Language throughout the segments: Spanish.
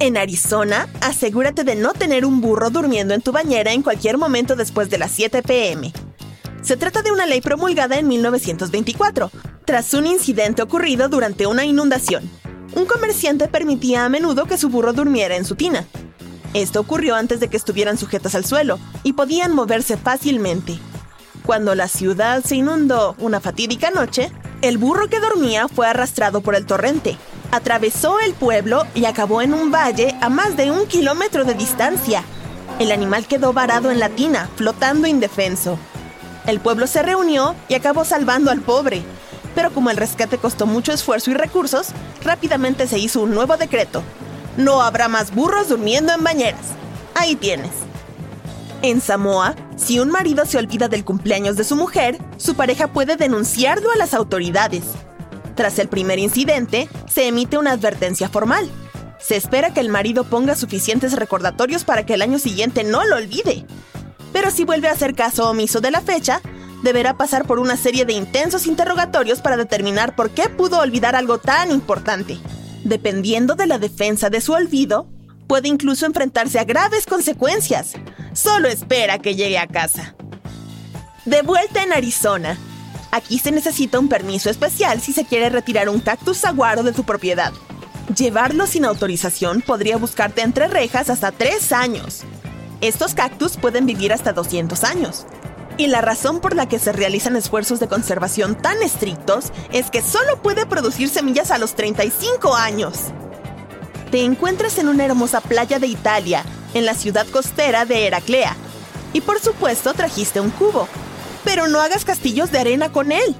En Arizona, asegúrate de no tener un burro durmiendo en tu bañera en cualquier momento después de las 7 pm. Se trata de una ley promulgada en 1924, tras un incidente ocurrido durante una inundación. Un comerciante permitía a menudo que su burro durmiera en su tina. Esto ocurrió antes de que estuvieran sujetas al suelo y podían moverse fácilmente. Cuando la ciudad se inundó una fatídica noche, el burro que dormía fue arrastrado por el torrente, atravesó el pueblo y acabó en un valle a más de un kilómetro de distancia. El animal quedó varado en la tina, flotando indefenso. El pueblo se reunió y acabó salvando al pobre. Pero como el rescate costó mucho esfuerzo y recursos, rápidamente se hizo un nuevo decreto. No habrá más burros durmiendo en bañeras. Ahí tienes. En Samoa, si un marido se olvida del cumpleaños de su mujer, su pareja puede denunciarlo a las autoridades. Tras el primer incidente, se emite una advertencia formal. Se espera que el marido ponga suficientes recordatorios para que el año siguiente no lo olvide. Pero si vuelve a hacer caso omiso de la fecha, deberá pasar por una serie de intensos interrogatorios para determinar por qué pudo olvidar algo tan importante. Dependiendo de la defensa de su olvido, puede incluso enfrentarse a graves consecuencias. Solo espera que llegue a casa. De vuelta en Arizona, Aquí se necesita un permiso especial si se quiere retirar un cactus saguaro de tu propiedad. Llevarlo sin autorización podría buscarte entre rejas hasta 3 años. Estos cactus pueden vivir hasta 200 años. Y la razón por la que se realizan esfuerzos de conservación tan estrictos es que solo puede producir semillas a los 35 años. Te encuentras en una hermosa playa de Italia, en la ciudad costera de Heraclea. Y por supuesto trajiste un cubo, pero no hagas castillos de arena con él.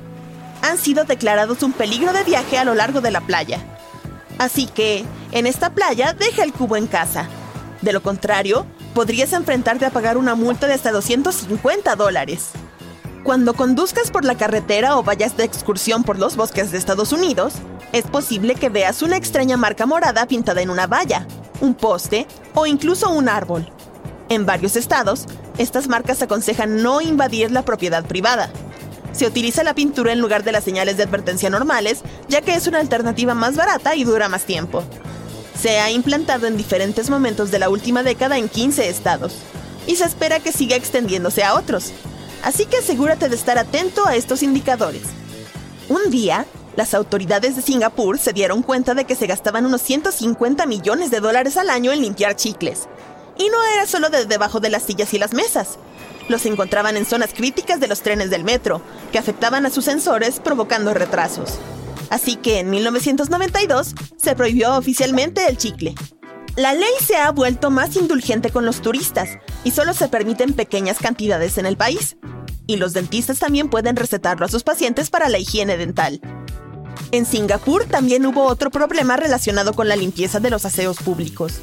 Han sido declarados un peligro de viaje a lo largo de la playa. Así que, en esta playa, deja el cubo en casa. De lo contrario, podrías enfrentarte a pagar una multa de hasta 250 dólares. Cuando conduzcas por la carretera o vayas de excursión por los bosques de Estados Unidos, es posible que veas una extraña marca morada pintada en una valla, un poste o incluso un árbol. En varios estados, estas marcas aconsejan no invadir la propiedad privada. Se utiliza la pintura en lugar de las señales de advertencia normales, ya que es una alternativa más barata y dura más tiempo. Se ha implantado en diferentes momentos de la última década en 15 estados, y se espera que siga extendiéndose a otros. Así que asegúrate de estar atento a estos indicadores. Un día, las autoridades de Singapur se dieron cuenta de que se gastaban unos 150 millones de dólares al año en limpiar chicles, y no era solo de debajo de las sillas y las mesas. Los encontraban en zonas críticas de los trenes del metro, que afectaban a sus sensores provocando retrasos. Así que en 1992 se prohibió oficialmente el chicle. La ley se ha vuelto más indulgente con los turistas y solo se permiten pequeñas cantidades en el país. Y los dentistas también pueden recetarlo a sus pacientes para la higiene dental. En Singapur también hubo otro problema relacionado con la limpieza de los aseos públicos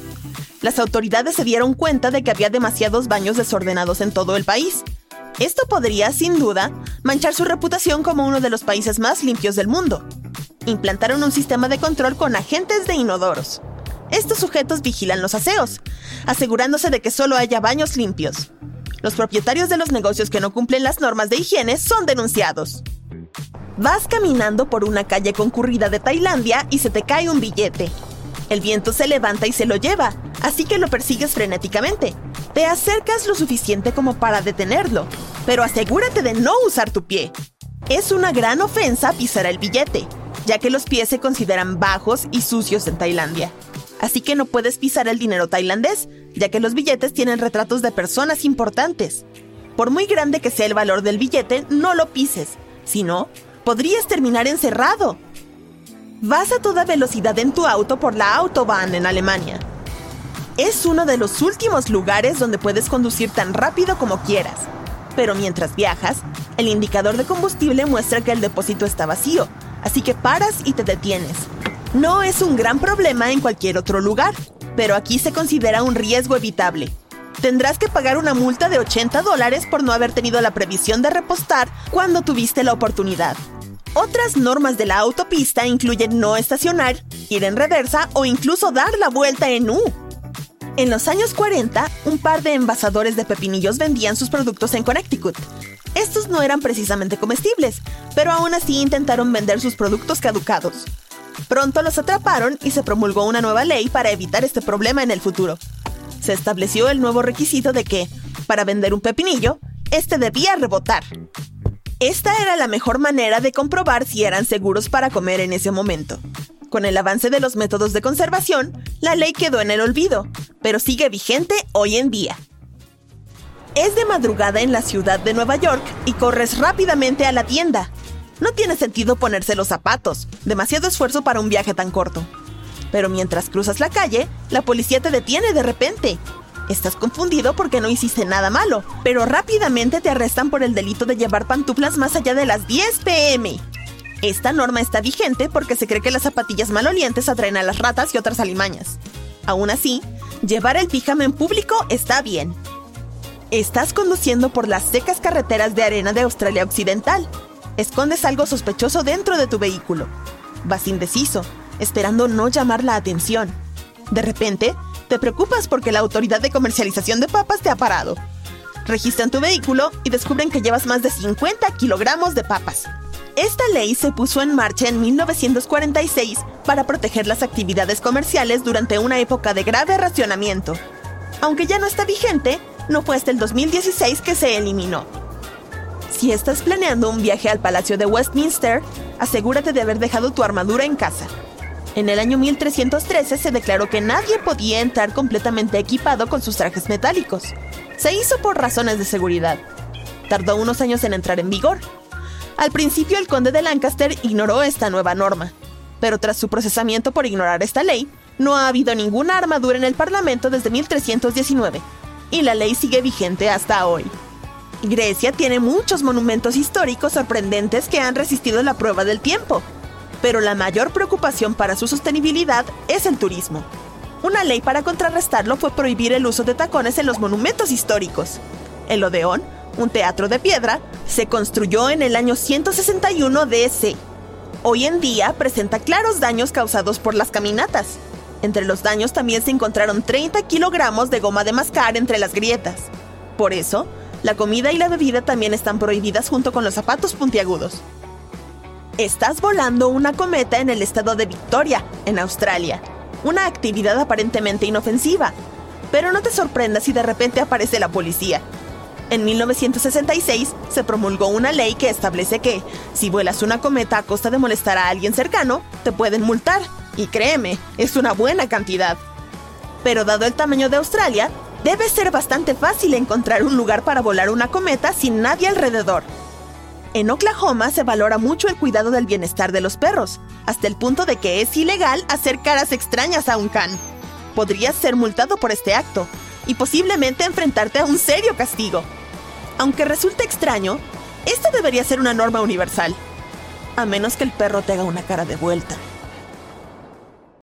las autoridades se dieron cuenta de que había demasiados baños desordenados en todo el país. Esto podría, sin duda, manchar su reputación como uno de los países más limpios del mundo. Implantaron un sistema de control con agentes de inodoros. Estos sujetos vigilan los aseos, asegurándose de que solo haya baños limpios. Los propietarios de los negocios que no cumplen las normas de higiene son denunciados. Vas caminando por una calle concurrida de Tailandia y se te cae un billete. El viento se levanta y se lo lleva, así que lo persigues frenéticamente. Te acercas lo suficiente como para detenerlo, pero asegúrate de no usar tu pie. Es una gran ofensa pisar el billete, ya que los pies se consideran bajos y sucios en Tailandia. Así que no puedes pisar el dinero tailandés, ya que los billetes tienen retratos de personas importantes. Por muy grande que sea el valor del billete, no lo pises, si no, podrías terminar encerrado. Vas a toda velocidad en tu auto por la Autobahn en Alemania. Es uno de los últimos lugares donde puedes conducir tan rápido como quieras. Pero mientras viajas, el indicador de combustible muestra que el depósito está vacío, así que paras y te detienes. No es un gran problema en cualquier otro lugar, pero aquí se considera un riesgo evitable. Tendrás que pagar una multa de 80 dólares por no haber tenido la previsión de repostar cuando tuviste la oportunidad. Otras normas de la autopista incluyen no estacionar, ir en reversa o incluso dar la vuelta en U. En los años 40, un par de envasadores de pepinillos vendían sus productos en Connecticut. Estos no eran precisamente comestibles, pero aún así intentaron vender sus productos caducados. Pronto los atraparon y se promulgó una nueva ley para evitar este problema en el futuro. Se estableció el nuevo requisito de que, para vender un pepinillo, este debía rebotar. Esta era la mejor manera de comprobar si eran seguros para comer en ese momento. Con el avance de los métodos de conservación, la ley quedó en el olvido, pero sigue vigente hoy en día. Es de madrugada en la ciudad de Nueva York y corres rápidamente a la tienda. No tiene sentido ponerse los zapatos, demasiado esfuerzo para un viaje tan corto. Pero mientras cruzas la calle, la policía te detiene de repente. Estás confundido porque no hiciste nada malo, pero rápidamente te arrestan por el delito de llevar pantuflas más allá de las 10 pm. Esta norma está vigente porque se cree que las zapatillas malolientes atraen a las ratas y otras alimañas. Aún así, llevar el pijama en público está bien. Estás conduciendo por las secas carreteras de arena de Australia Occidental. Escondes algo sospechoso dentro de tu vehículo. Vas indeciso, esperando no llamar la atención. De repente, te preocupas porque la autoridad de comercialización de papas te ha parado. Registran tu vehículo y descubren que llevas más de 50 kilogramos de papas. Esta ley se puso en marcha en 1946 para proteger las actividades comerciales durante una época de grave racionamiento. Aunque ya no está vigente, no fue hasta el 2016 que se eliminó. Si estás planeando un viaje al Palacio de Westminster, asegúrate de haber dejado tu armadura en casa. En el año 1313 se declaró que nadie podía entrar completamente equipado con sus trajes metálicos. Se hizo por razones de seguridad. Tardó unos años en entrar en vigor, al principio el conde de Lancaster ignoró esta nueva norma, pero tras su procesamiento por ignorar esta ley, no ha habido ninguna armadura en el Parlamento desde 1319, y la ley sigue vigente hasta hoy. Grecia tiene muchos monumentos históricos sorprendentes que han resistido la prueba del tiempo, pero la mayor preocupación para su sostenibilidad es el turismo. Una ley para contrarrestarlo fue prohibir el uso de tacones en los monumentos históricos. El Odeón un teatro de piedra, se construyó en el año 161 DC. Hoy en día presenta claros daños causados por las caminatas. Entre los daños también se encontraron 30 kilogramos de goma de mascar entre las grietas. Por eso, la comida y la bebida también están prohibidas junto con los zapatos puntiagudos. Estás volando una cometa en el estado de Victoria, en Australia. Una actividad aparentemente inofensiva. Pero no te sorprendas si de repente aparece la policía. En 1966 se promulgó una ley que establece que, si vuelas una cometa a costa de molestar a alguien cercano, te pueden multar. Y créeme, es una buena cantidad. Pero dado el tamaño de Australia, debe ser bastante fácil encontrar un lugar para volar una cometa sin nadie alrededor. En Oklahoma se valora mucho el cuidado del bienestar de los perros, hasta el punto de que es ilegal hacer caras extrañas a un can. Podrías ser multado por este acto, y posiblemente enfrentarte a un serio castigo. Aunque resulte extraño, esta debería ser una norma universal. A menos que el perro te haga una cara de vuelta.